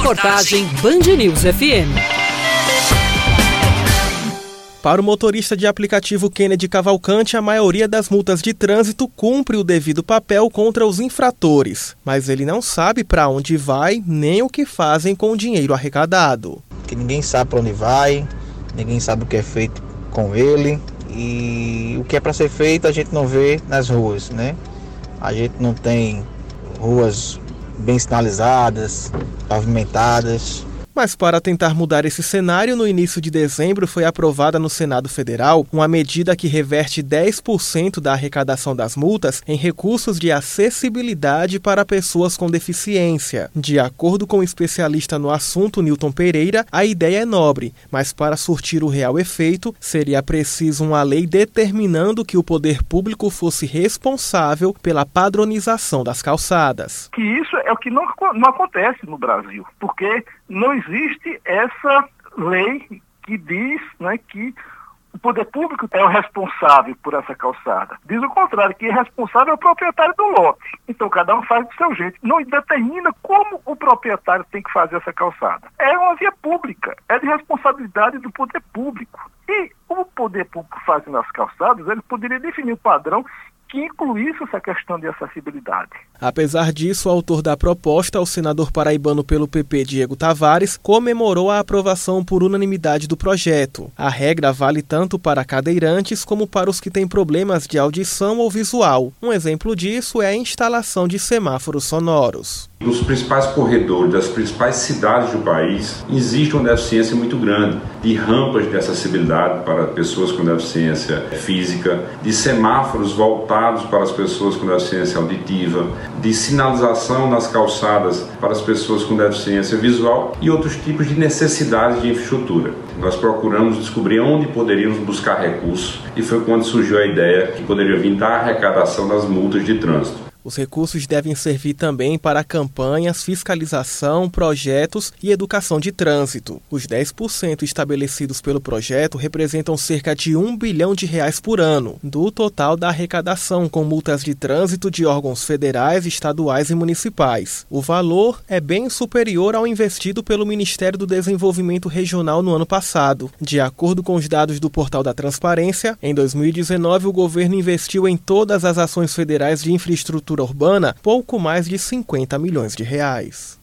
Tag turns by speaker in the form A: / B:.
A: Reportagem Band News FM.
B: Para o motorista de aplicativo Kennedy Cavalcante, a maioria das multas de trânsito cumpre o devido papel contra os infratores, mas ele não sabe para onde vai nem o que fazem com o dinheiro arrecadado.
C: Que ninguém sabe para onde vai, ninguém sabe o que é feito com ele e o que é para ser feito a gente não vê nas ruas, né? A gente não tem ruas bem sinalizadas, pavimentadas,
B: mas para tentar mudar esse cenário, no início de dezembro foi aprovada no Senado Federal uma medida que reverte 10% da arrecadação das multas em recursos de acessibilidade para pessoas com deficiência. De acordo com o especialista no assunto, Newton Pereira, a ideia é nobre, mas para surtir o real efeito, seria preciso uma lei determinando que o poder público fosse responsável pela padronização das calçadas.
D: Que isso é o que não, não acontece no Brasil, porque não existe essa lei que diz né, que o poder público é o responsável por essa calçada. Diz o contrário, que é responsável é o proprietário do lote. Então cada um faz do seu jeito. Não determina como o proprietário tem que fazer essa calçada. É uma via pública, é de responsabilidade do poder público. E o poder público fazendo as calçadas, ele poderia definir o padrão que incluísse essa questão de acessibilidade.
B: Apesar disso, o autor da proposta, o senador paraibano pelo PP Diego Tavares, comemorou a aprovação por unanimidade do projeto. A regra vale tanto para cadeirantes como para os que têm problemas de audição ou visual. Um exemplo disso é a instalação de semáforos sonoros.
E: Nos principais corredores das principais cidades do país, existe uma deficiência muito grande de rampas de acessibilidade para pessoas com deficiência física, de semáforos voltados para as pessoas com deficiência auditiva, de sinalização nas calçadas para as pessoas com deficiência visual e outros tipos de necessidades de infraestrutura. Nós procuramos descobrir onde poderíamos buscar recursos e foi quando surgiu a ideia que poderia vir da arrecadação das multas de trânsito.
B: Os recursos devem servir também para campanhas, fiscalização, projetos e educação de trânsito. Os 10% estabelecidos pelo projeto representam cerca de 1 bilhão de reais por ano, do total da arrecadação com multas de trânsito de órgãos federais, estaduais e municipais. O valor é bem superior ao investido pelo Ministério do Desenvolvimento Regional no ano passado. De acordo com os dados do Portal da Transparência, em 2019 o governo investiu em todas as ações federais de infraestrutura urbana pouco mais de 50 milhões de reais.